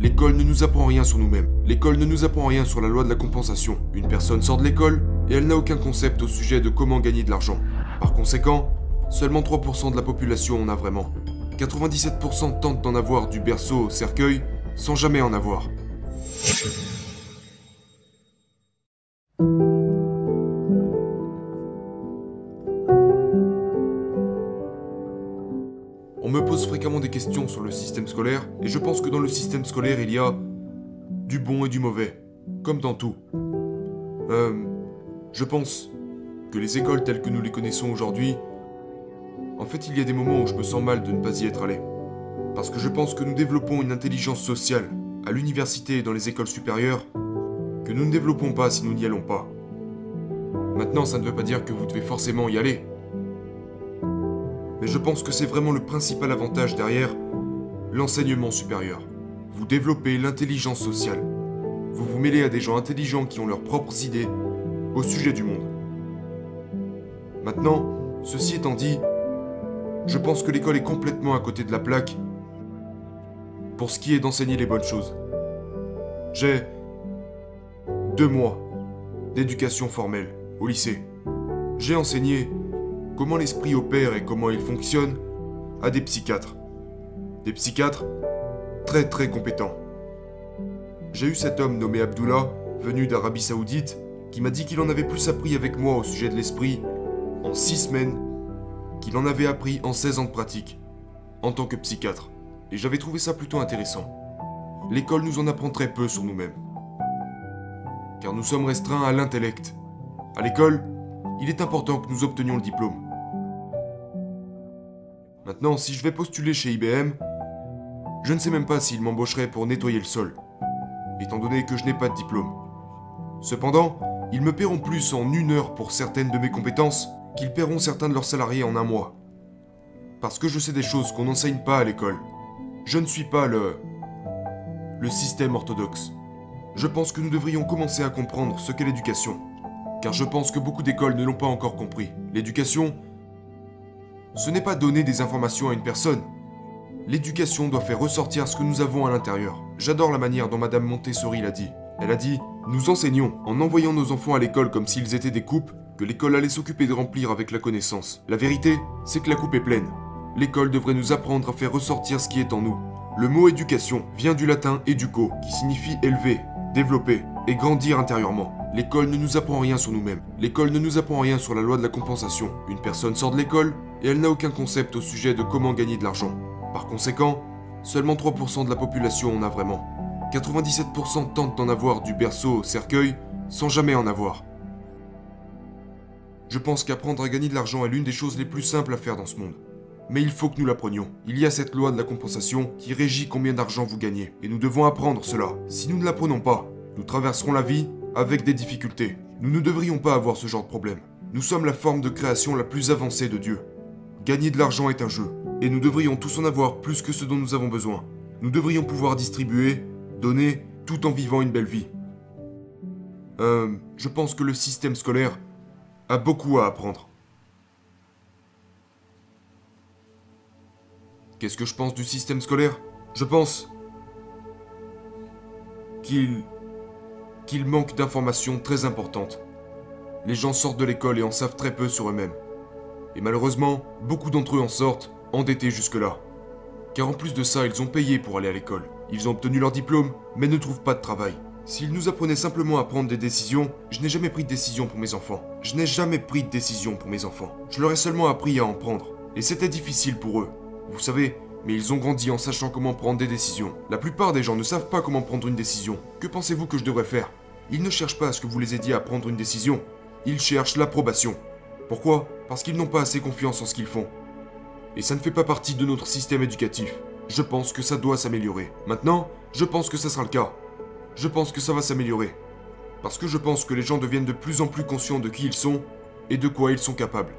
L'école ne nous apprend rien sur nous-mêmes. L'école ne nous apprend rien sur la loi de la compensation. Une personne sort de l'école et elle n'a aucun concept au sujet de comment gagner de l'argent. Par conséquent, seulement 3% de la population en a vraiment. 97% tentent d'en avoir du berceau au cercueil sans jamais en avoir. Me pose fréquemment des questions sur le système scolaire, et je pense que dans le système scolaire, il y a du bon et du mauvais, comme dans tout. Euh, je pense que les écoles telles que nous les connaissons aujourd'hui, en fait, il y a des moments où je me sens mal de ne pas y être allé. Parce que je pense que nous développons une intelligence sociale à l'université et dans les écoles supérieures que nous ne développons pas si nous n'y allons pas. Maintenant, ça ne veut pas dire que vous devez forcément y aller. Mais je pense que c'est vraiment le principal avantage derrière l'enseignement supérieur. Vous développez l'intelligence sociale. Vous vous mêlez à des gens intelligents qui ont leurs propres idées au sujet du monde. Maintenant, ceci étant dit, je pense que l'école est complètement à côté de la plaque pour ce qui est d'enseigner les bonnes choses. J'ai deux mois d'éducation formelle au lycée. J'ai enseigné comment l'esprit opère et comment il fonctionne à des psychiatres. Des psychiatres très très compétents. J'ai eu cet homme nommé Abdullah, venu d'Arabie Saoudite, qui m'a dit qu'il en avait plus appris avec moi au sujet de l'esprit en six semaines qu'il en avait appris en 16 ans de pratique, en tant que psychiatre. Et j'avais trouvé ça plutôt intéressant. L'école nous en apprend très peu sur nous-mêmes. Car nous sommes restreints à l'intellect. À l'école, il est important que nous obtenions le diplôme. Maintenant, si je vais postuler chez IBM, je ne sais même pas s'ils m'embaucheraient pour nettoyer le sol, étant donné que je n'ai pas de diplôme. Cependant, ils me paieront plus en une heure pour certaines de mes compétences qu'ils paieront certains de leurs salariés en un mois. Parce que je sais des choses qu'on n'enseigne pas à l'école. Je ne suis pas le... le système orthodoxe. Je pense que nous devrions commencer à comprendre ce qu'est l'éducation. Car je pense que beaucoup d'écoles ne l'ont pas encore compris. L'éducation, ce n'est pas donner des informations à une personne. L'éducation doit faire ressortir ce que nous avons à l'intérieur. J'adore la manière dont Madame Montessori l'a dit. Elle a dit Nous enseignons, en envoyant nos enfants à l'école comme s'ils étaient des coupes, que l'école allait s'occuper de remplir avec la connaissance. La vérité, c'est que la coupe est pleine. L'école devrait nous apprendre à faire ressortir ce qui est en nous. Le mot éducation vient du latin educo, qui signifie élever, développer et grandir intérieurement. L'école ne nous apprend rien sur nous-mêmes. L'école ne nous apprend rien sur la loi de la compensation. Une personne sort de l'école et elle n'a aucun concept au sujet de comment gagner de l'argent. Par conséquent, seulement 3% de la population en a vraiment. 97% tentent d'en avoir du berceau au cercueil sans jamais en avoir. Je pense qu'apprendre à gagner de l'argent est l'une des choses les plus simples à faire dans ce monde. Mais il faut que nous l'apprenions. Il y a cette loi de la compensation qui régit combien d'argent vous gagnez, et nous devons apprendre cela. Si nous ne l'apprenons pas, nous traverserons la vie avec des difficultés. Nous ne devrions pas avoir ce genre de problème. Nous sommes la forme de création la plus avancée de Dieu. Gagner de l'argent est un jeu, et nous devrions tous en avoir plus que ce dont nous avons besoin. Nous devrions pouvoir distribuer, donner, tout en vivant une belle vie. Euh, je pense que le système scolaire a beaucoup à apprendre. Qu'est-ce que je pense du système scolaire? Je pense qu'il qu'il manque d'informations très importantes. Les gens sortent de l'école et en savent très peu sur eux-mêmes. Et malheureusement, beaucoup d'entre eux en sortent endettés jusque-là. Car en plus de ça, ils ont payé pour aller à l'école. Ils ont obtenu leur diplôme, mais ne trouvent pas de travail. S'ils nous apprenaient simplement à prendre des décisions, je n'ai jamais pris de décision pour mes enfants. Je n'ai jamais pris de décision pour mes enfants. Je leur ai seulement appris à en prendre. Et c'était difficile pour eux. Vous savez, mais ils ont grandi en sachant comment prendre des décisions. La plupart des gens ne savent pas comment prendre une décision. Que pensez-vous que je devrais faire? Ils ne cherchent pas à ce que vous les aidiez à prendre une décision. Ils cherchent l'approbation. Pourquoi? Parce qu'ils n'ont pas assez confiance en ce qu'ils font. Et ça ne fait pas partie de notre système éducatif. Je pense que ça doit s'améliorer. Maintenant, je pense que ça sera le cas. Je pense que ça va s'améliorer. Parce que je pense que les gens deviennent de plus en plus conscients de qui ils sont et de quoi ils sont capables.